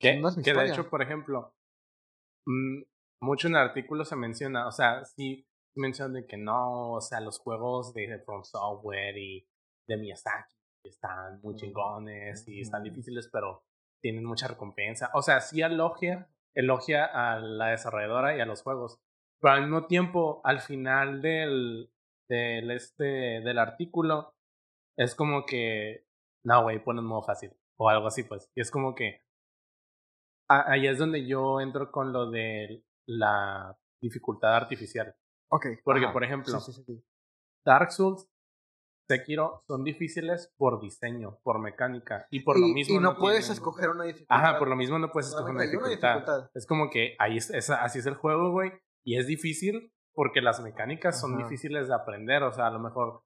¿Qué? que de hecho, por ejemplo, mm, mucho en el artículo se menciona, o sea, sí mencionan que no, o sea, los juegos de From Software y de Miyazaki están muy chingones y están difíciles, pero tienen mucha recompensa. O sea, sí elogia, elogia a la desarrolladora y a los juegos, pero al mismo tiempo, al final del, del, este, del artículo, es como que, no, güey, pon un modo fácil o algo así, pues. Y es como que ahí es donde yo entro con lo de la dificultad artificial. Ok. Porque, por ejemplo, Dark Souls, Sekiro son difíciles por diseño, por mecánica y por lo mismo.
Y no, puedes escoger una dificultad.
Ajá, por lo mismo no puedes escoger una dificultad. Es como que ahí es, así es el juego, güey. Y es difícil porque las mecánicas son difíciles de aprender. O sea, a lo mejor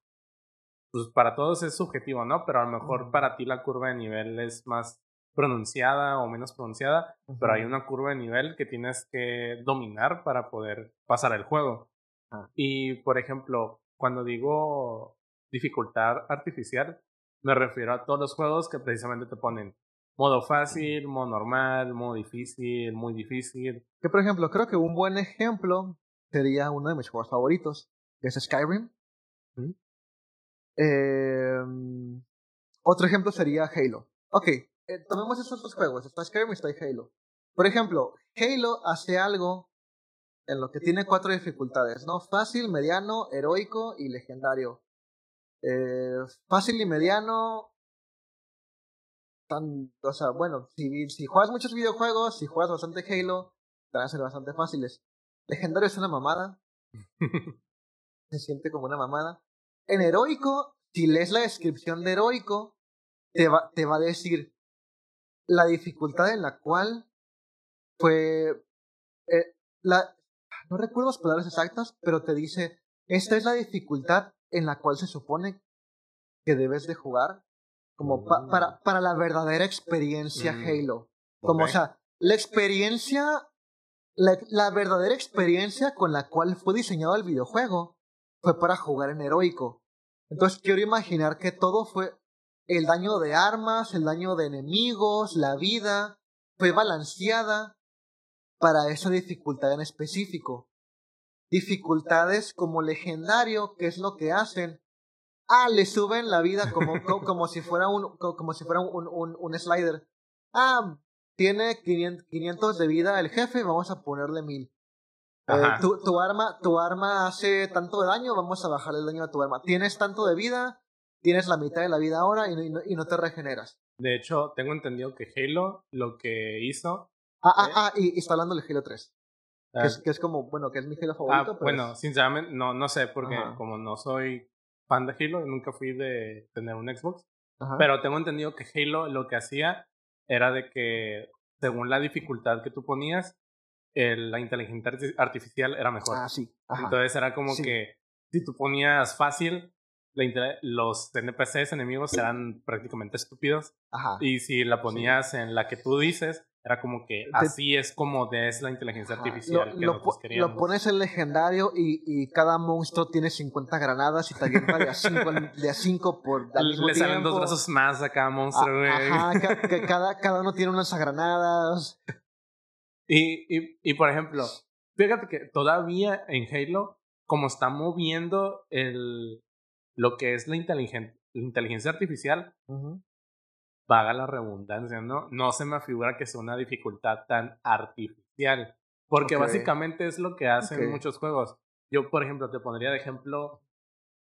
pues para todos es subjetivo, ¿no? Pero a lo mejor para ti la curva de nivel es más pronunciada o menos pronunciada, pero hay una curva de nivel que tienes que dominar para poder pasar el juego. Ah. Y, por ejemplo, cuando digo dificultad artificial, me refiero a todos los juegos que precisamente te ponen modo fácil, modo normal, modo difícil, muy difícil.
Que, por ejemplo, creo que un buen ejemplo sería uno de mis juegos favoritos, que es Skyrim. Eh, otro ejemplo sería Halo. Ok, eh, tomemos esos dos juegos. Está Skyrim y está Halo. Por ejemplo, Halo hace algo en lo que tiene cuatro dificultades, ¿no? Fácil, mediano, heroico y legendario. Eh, fácil y mediano. Tan, o sea, bueno, si, si juegas muchos videojuegos, si juegas bastante Halo, te van a ser bastante fáciles. Legendario es una mamada. Se siente como una mamada. En heroico, si lees la descripción de heroico, te va, te va a decir la dificultad en la cual fue... Eh, la, no recuerdo las palabras exactas, pero te dice, esta es la dificultad en la cual se supone que debes de jugar como pa- para,
Mm.
para la verdadera experiencia
Mm,
Halo. Como, o sea, la experiencia, la, la verdadera experiencia con la cual fue diseñado el videojuego fue para jugar en heroico. Entonces quiero imaginar que todo fue el daño de armas, el daño de enemigos, la vida, fue balanceada para esa dificultad en específico. Dificultades como legendario, que es lo que hacen. Ah, le suben la vida como, co- como, si fuera un, co- como si fuera un, un, un slider. Ah, tiene 500, 500 de vida el jefe, vamos a ponerle 1000. Eh, tu, tu arma, tu arma hace tanto de daño, vamos a bajarle el daño a tu arma. Tienes tanto de vida, tienes la mitad de la vida ahora y no, y no, te regeneras.
De hecho, tengo entendido que Halo lo que hizo.
Ah, ah, ah, y, y está hablando del Halo 3. Que
ah,
es, que es como, bueno, que es mi Halo
ah,
favorito. pero
bueno,
es-
sinceramente, no, no sé, porque
Ajá.
como no soy fan de Halo, nunca fui de tener un Xbox.
ajá.
Pero tengo entendido que Halo lo que hacía era de que, según la dificultad que tú ponías, el- la inteligencia arti- artificial era mejor.
Ah, sí. Ajá.
Entonces era como
Sí.
que si tú ponías fácil, la los NPCs enemigos eran prácticamente estúpidos.
ajá.
Y si la ponías en la que tú dices, era como que así es como es la inteligencia
Ajá.
artificial
Lo,
que
lo po- lo pones en legendario y, y cada monstruo tiene 50 granadas y te avienta de a 5 de a cinco por al mismo
Le salen dos
tiempo.
brazos más a cada monstruo, güey.
Ajá, ca- ca- cada, cada uno tiene unas granadas.
Y, y, y por ejemplo, fíjate que todavía en Halo, como está moviendo el, lo que es la, inteligen- la inteligencia artificial, vaga la redundancia, ¿no? No se me figura que sea una dificultad tan artificial. Porque básicamente es lo que hacen muchos juegos. Yo, por ejemplo, te pondría de ejemplo.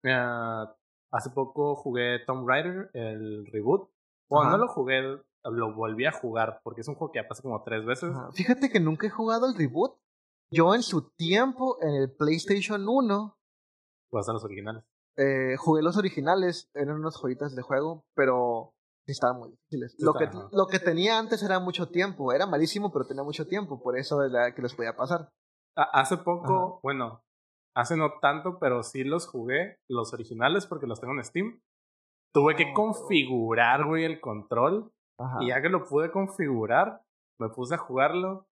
eh, hace poco jugué Tomb Raider, el reboot. Bueno,
Ajá.
no lo jugué, lo volví a jugar porque es un juego que ya pasé como tres veces.
Ajá. Fíjate que nunca he jugado el reboot. Yo en su tiempo, en el PlayStation 1,
Jugaste los originales.
eh, jugué los originales, eran unas joyitas de juego, pero estaban muy difíciles.
Sí
Lo que,
ajá.
lo que tenía antes era mucho tiempo, era malísimo, pero tenía mucho tiempo, por eso es la que los podía pasar.
Hace poco,
Ajá.
bueno, hace no tanto, pero sí los jugué, los originales, porque los tengo en Steam. Tuve que
Oh.
configurar, güey, el control.
Ajá.
Y ya que lo pude configurar, me puse a jugarlo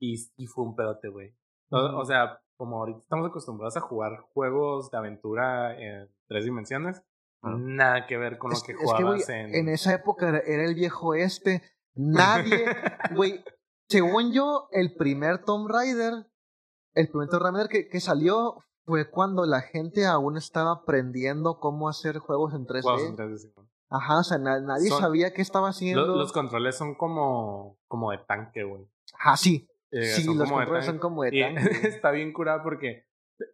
y, y fue un pedote, güey. O,
Ujú.
o sea, como ahorita estamos acostumbrados a jugar juegos de aventura en tres dimensiones,
Ajá.
nada que ver con
Es,
lo que
es que,
jugabas en...
en esa época era- el viejo este. Nadie, güey, según yo, el primer Tomb Raider, el primer Tomb Raider que, que salió fue cuando la gente aún estaba aprendiendo cómo hacer juegos en 3D.
juegos en 3D, sí.
Ajá, o sea, na- nadie
Son-
sabía qué estaba haciendo.
Lo- los controles son como, como de tanque, güey.
Ajá, sí.
Eh,
sí, los controles son como de
Y
tanque.
está bien curado porque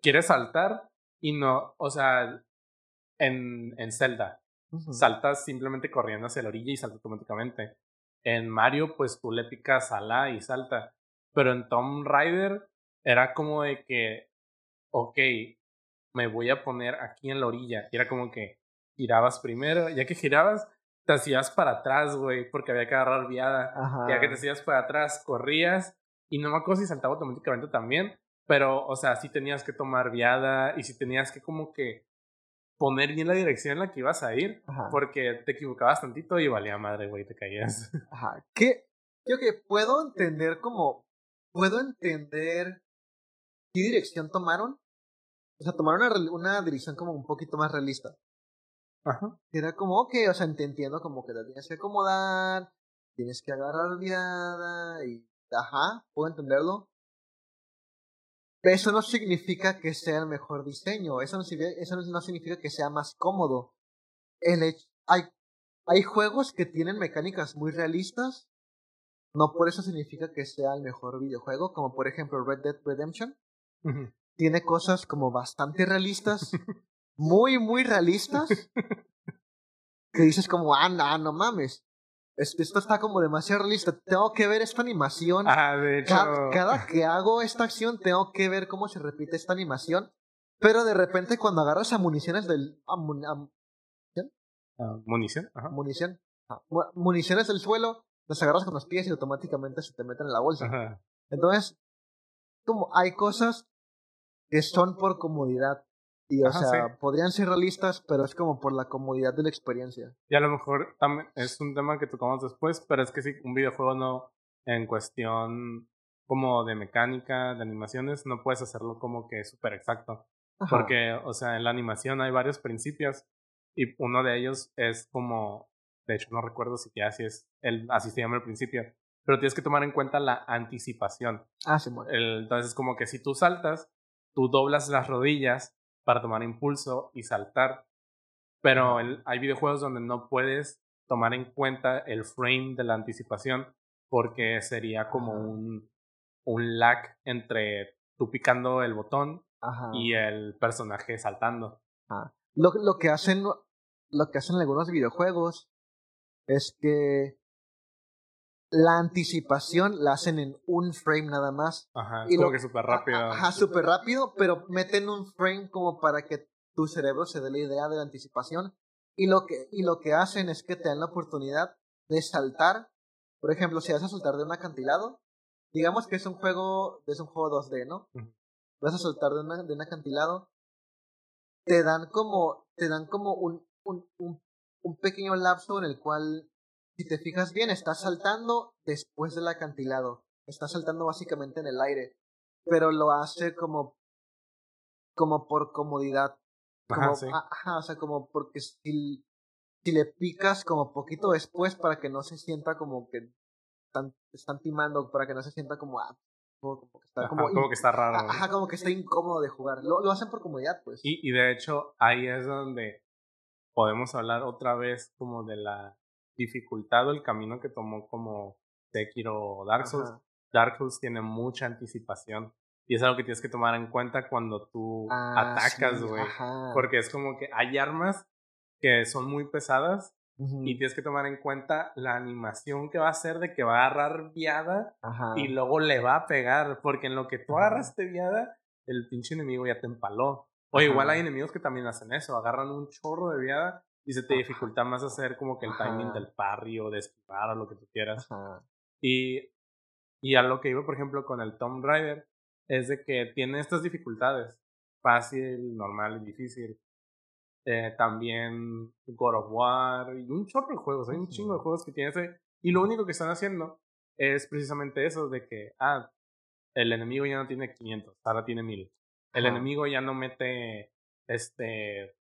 quieres saltar y no, o sea, en, en Zelda, saltas simplemente corriendo hacia la orilla y salta automáticamente. En Mario, pues tú le picas a la y salta. Pero en Tomb Raider era como de que, ok, me voy a poner aquí en la orilla. Y era como que girabas primero, ya que girabas, te hacías para atrás, güey, porque había que agarrar viada.
Ajá.
Ya que te hacías para atrás, corrías y no me acuerdo si saltaba automáticamente también, pero, o sea, sí tenías que tomar viada y sí tenías que como que poner bien la dirección en la que ibas a ir,
Ajá.
porque te equivocabas tantito y valía madre, güey, te caías.
Ajá. ¿Qué? Yo que puedo entender como. Puedo entender qué dirección tomaron. O sea, tomaron una, una dirección como un poquito más realista.
Ajá.
Era como, ok, o sea, te entiendo como que te tienes que acomodar, tienes que agarrar viada y. Ajá, puedo entenderlo. Pero eso no significa que sea el mejor diseño, eso no significa, eso no significa que sea más cómodo. El hecho, hay, hay juegos que tienen mecánicas muy realistas, no por eso significa que sea el mejor videojuego, como por ejemplo Red Dead Redemption.
Ujú.
Tiene cosas como bastante realistas, muy, muy realistas, que dices como, ah, no, no mames. Esto, está como demasiado realista. Tengo que ver esta animación.
Ah, de hecho,
Cada, cada que hago esta acción tengo que ver cómo se repite esta animación. Pero de repente cuando agarras a municiones del... a mun- a
ah, munición. Ajá.
munición. ah, mu- municiones del suelo, las agarras con los pies y automáticamente se te meten en la bolsa.
Ajá.
Entonces, como hay cosas que son por comodidad. Y, o
Ajá,
sea,
sí.
podrían ser realistas, pero es como por la comodidad de la experiencia.
Y a lo mejor también es un tema que tocamos después, pero es que sí, un videojuego no, en cuestión como de mecánica, de animaciones, no puedes hacerlo como que súper exacto.
Ajá.
Porque, o sea, en la animación hay varios principios y uno de ellos es como, de hecho no recuerdo si es, el, así se llama el principio, pero tienes que tomar en cuenta la anticipación.
Ah, sí, bueno.
El- entonces, como que si tú saltas, tú doblas las rodillas para tomar impulso y saltar. Pero el- hay videojuegos donde no puedes tomar en cuenta el frame de la anticipación porque sería como un, un lag entre tú picando el botón
Ajá.
y el personaje saltando.
Lo, lo que hacen lo que hacen algunos videojuegos es que la anticipación la hacen en un frame nada más.
Ajá, es
Y
como
lo-
que súper rápido.
Ajá, súper rápido, pero meten un frame como para que tu cerebro se dé la idea de la anticipación. Y lo que, y lo que hacen es que te dan la oportunidad de saltar. Por ejemplo, si vas a saltar de un acantilado, digamos que es un juego, es un juego 2D, ¿no? Vas a saltar de, una- de un acantilado, te dan como, te dan como un, un, un, un pequeño lapso en el cual, si te fijas bien, estás saltando después del acantilado. Estás saltando básicamente en el aire. Pero lo hace como, como por comodidad. Como,
Ajá, sí.
ajá, o sea, como porque si, si le picas como poquito después para que no se sienta como que están, están timando, para que no se sienta como, ah, como, como que está
Ajá,
como,
como,
in-
que está raro.
ajá, como que está incómodo de jugar. Lo, lo hacen por comodidad, pues.
Y, y de hecho, ahí es donde podemos hablar otra vez como de la dificultad o el camino que tomó como Sekiro o Dark Souls.
Ajá.
Dark Souls tiene mucha anticipación. Y es algo que tienes que tomar en cuenta cuando tú
Ah,
atacas,
sí,
güey.
ajá.
Porque es como que hay armas que son muy pesadas
Ujú,
y tienes que tomar en cuenta la animación que va a hacer de que va a agarrar viada
Ajá.
y luego le va a pegar. Porque en lo que tú agarraste viada, el pinche enemigo ya te empaló. O igual
Ajá.
hay enemigos que también hacen eso, agarran un chorro de viada y se te dificulta más hacer como que el timing
Ajá.
del parry o de esquivar o lo que tú quieras.
Ajá.
Y, y a lo que iba, por ejemplo, con el Tomb Raider, es de que tiene estas dificultades. Fácil, normal y difícil. Eh, también God of War y un chorro de juegos. Hay un chingo de juegos que tiene ese. Y lo único que están haciendo es precisamente eso de que, ah, el enemigo ya no tiene 500, ahora tiene 1000. El
Ajá.
enemigo ya no mete, este,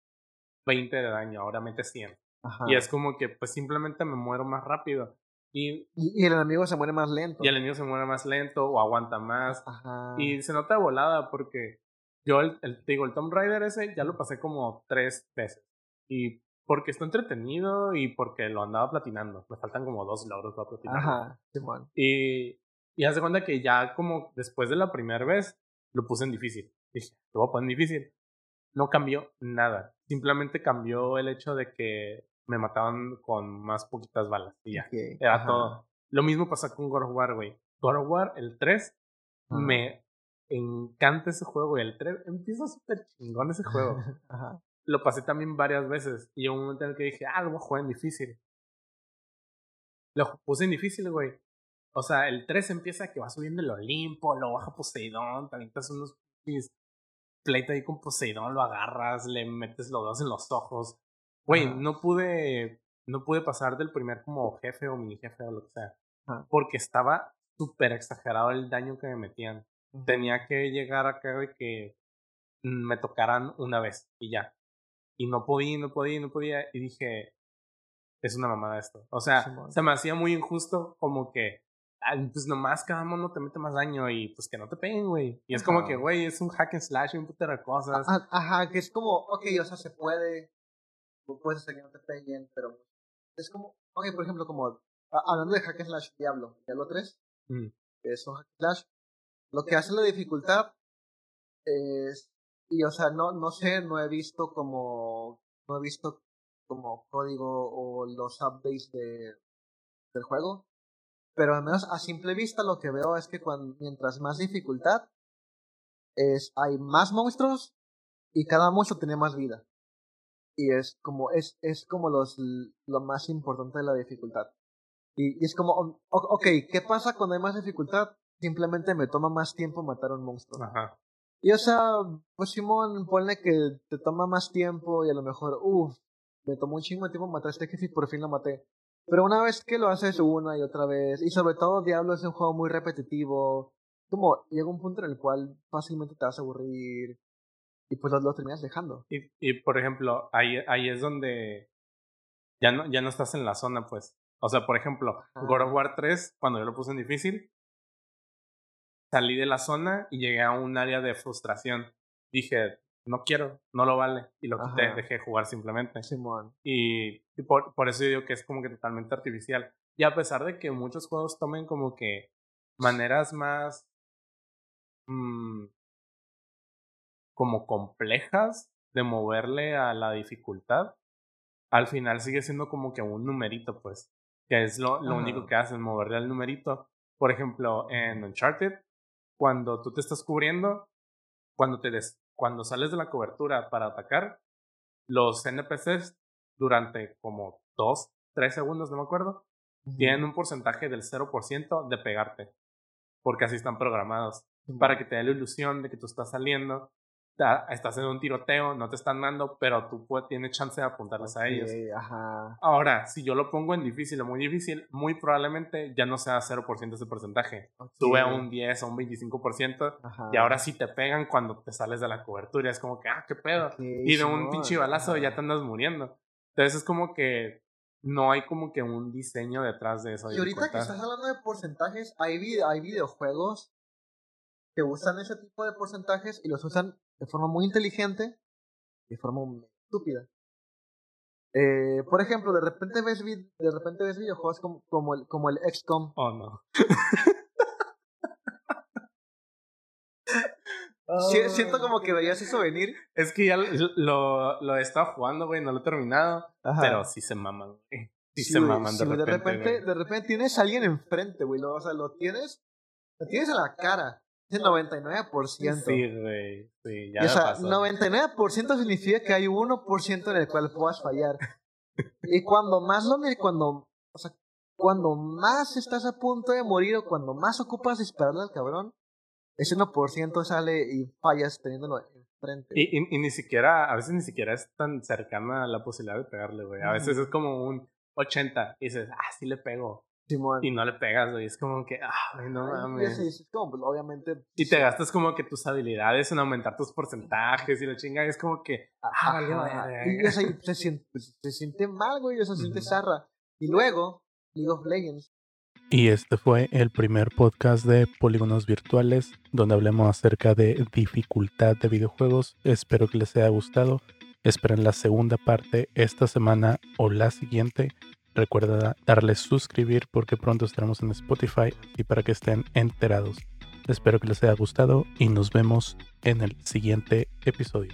20 de daño, ahora mete 100.
Ajá.
Y es como que, pues simplemente me muero más rápido. Y
Y, el enemigo se muere más lento.
y el enemigo se muere más lento o aguanta más.
Ajá.
Y se nota volada porque yo, el, el- digo, el Tomb Raider ese ya lo pasé como tres veces. Y porque está entretenido y porque lo andaba platinando. Me faltan como dos logros para platinar.
Ajá. Simón.
Y, y haz de cuenta que ya como después de la primera vez lo puse en difícil. Dije, lo voy a poner en difícil. No cambió nada. Simplemente cambió el hecho de que me mataban con más poquitas balas. Y ya. Era
ajá.
todo. Lo mismo pasa con God of War, güey. God of War, el 3,
Ajá.
me encanta ese juego, güey. El 3 empieza súper chingón ese juego.
Ajá.
Lo pasé también varias veces. Y hubo un momento en el que dije, ah, lo voy a jugar en difícil. Lo puse en difícil, güey. O sea, el 3 empieza que va subiendo el Olimpo, lo baja Poseidón, también te haces unos pleito ahí con Poseidón, lo agarras, le metes los dedos en los ojos. Güey, no pude, no pude pasar del primer como jefe o mini jefe o lo que sea. Porque estaba súper exagerado el daño que me metían. Tenía que llegar acá de que me tocaran una vez y ya. Y no podía, no podía, no podía. Y dije, es una mamada esto. O sea, se me hacía muy injusto como que, pues nomás cada mono te mete más daño y pues que no te peguen, güey. Y es como que, güey, es un hack and slash y un putero de cosas.
Ajá, ajá, que es como, ok, o sea, se puede, puedes hacer que no te peguen, pero es como, ok, por ejemplo, como, hablando de hack and slash Diablo, Diablo 3,
Mm.
que es un hack and slash, lo que hace la dificultad es, y o sea, no, no sé, no he visto como, no he visto como código o los updates de, del juego, pero al menos a simple vista lo que veo es que cuando, mientras más dificultad, es, hay más monstruos y cada monstruo tiene más vida. Y es como, es, es como los, lo más importante de la dificultad. Y, es como, ok, ¿qué pasa cuando hay más dificultad? Simplemente me toma más tiempo matar a un monstruo.
Ajá.
Y o sea, pues Simón, ponle que te toma más tiempo y a lo mejor, uff, me tomó un chingo de tiempo matar a este jefe y por fin lo maté. Pero una vez que lo haces una y otra vez, y sobre todo Diablo es un juego muy repetitivo, como llega un punto en el cual fácilmente te vas a aburrir y pues lo, terminas dejando.
Y, y por ejemplo, ahí, ahí es donde ya no, ya no estás en la zona, pues. O sea, por ejemplo, God of War 3, cuando yo lo puse en difícil, salí de la zona y llegué a un área de frustración. Dije, no quiero, no lo vale. Y lo quité, dejé de jugar simplemente.
Simón.
Y, por, por, eso digo que es como que totalmente artificial. Y a pesar de que muchos juegos tomen como que maneras más mmm, como complejas de moverle a la dificultad, al final sigue siendo como que un numerito, pues que es lo, lo único que hacen, moverle al numerito. Por ejemplo, en Uncharted, cuando tú te estás cubriendo, cuando, te des, cuando sales de la cobertura para atacar, los NPCs durante como 2, 3 segundos, no me acuerdo, tienen un porcentaje del 0% de pegarte. Porque así están programados. Para que te dé la ilusión de que tú estás saliendo estás en un tiroteo, no te están dando, pero tú tienes chance de apuntarles a ellos. Ahora, si yo lo pongo en difícil o muy difícil, muy probablemente ya no sea 0% ese porcentaje. Sube a un 10 o un 25% y ahora sí te pegan cuando te sales de la cobertura. Es como que, ah, qué pedo. y de un pinche balazo ya te andas muriendo. Entonces es como que no hay como que un diseño detrás de eso.
Y ahorita que estás hablando de porcentajes, hay, hay videojuegos que usan ese tipo de porcentajes y los usan de forma muy inteligente y de forma estúpida. Eh, por ejemplo, de repente ves, de repente ves videojuegos como, como, el, como el XCOM.
Oh, no.
siento como que veías eso venir.
Es que ya lo, lo he estado jugando, güey, no lo he terminado. Pero sí se maman, güey. Sí, se maman de, repente,
de repente. De repente tienes a alguien enfrente, güey. o sea, lo tienes. Lo tienes en la cara. Es 99%.
Sí, güey. Sí, ya
o sea, 99% significa que hay 1% en el cual puedas fallar. y cuando más lo cuando, o sea, cuando más estás a punto de morir o cuando más ocupas dispararle al cabrón, ese 1% sale y fallas teniéndolo enfrente.
Y, y, y, ni siquiera, a veces ni siquiera es tan cercana la posibilidad de pegarle, güey. A veces es como un 80 y dices, ah, sí le pego. Y no le pegas, güey. Es como que, ay, no mames.
pues, obviamente.
Y te gastas como que tus habilidades en aumentar tus porcentajes y la chinga. Es como que, ah,
Y se, siente, pues, se siente mal, güey. O sea, se siente zarra. Y luego, League of Legends.
Y este fue el primer podcast de Polígonos Virtuales, donde hablemos acerca de dificultad de videojuegos. Espero que les haya gustado. Esperen la segunda parte esta semana o la siguiente. Recuerda darle suscribir porque pronto estaremos en Spotify y para que estén enterados. Espero que les haya gustado y nos vemos en el siguiente episodio.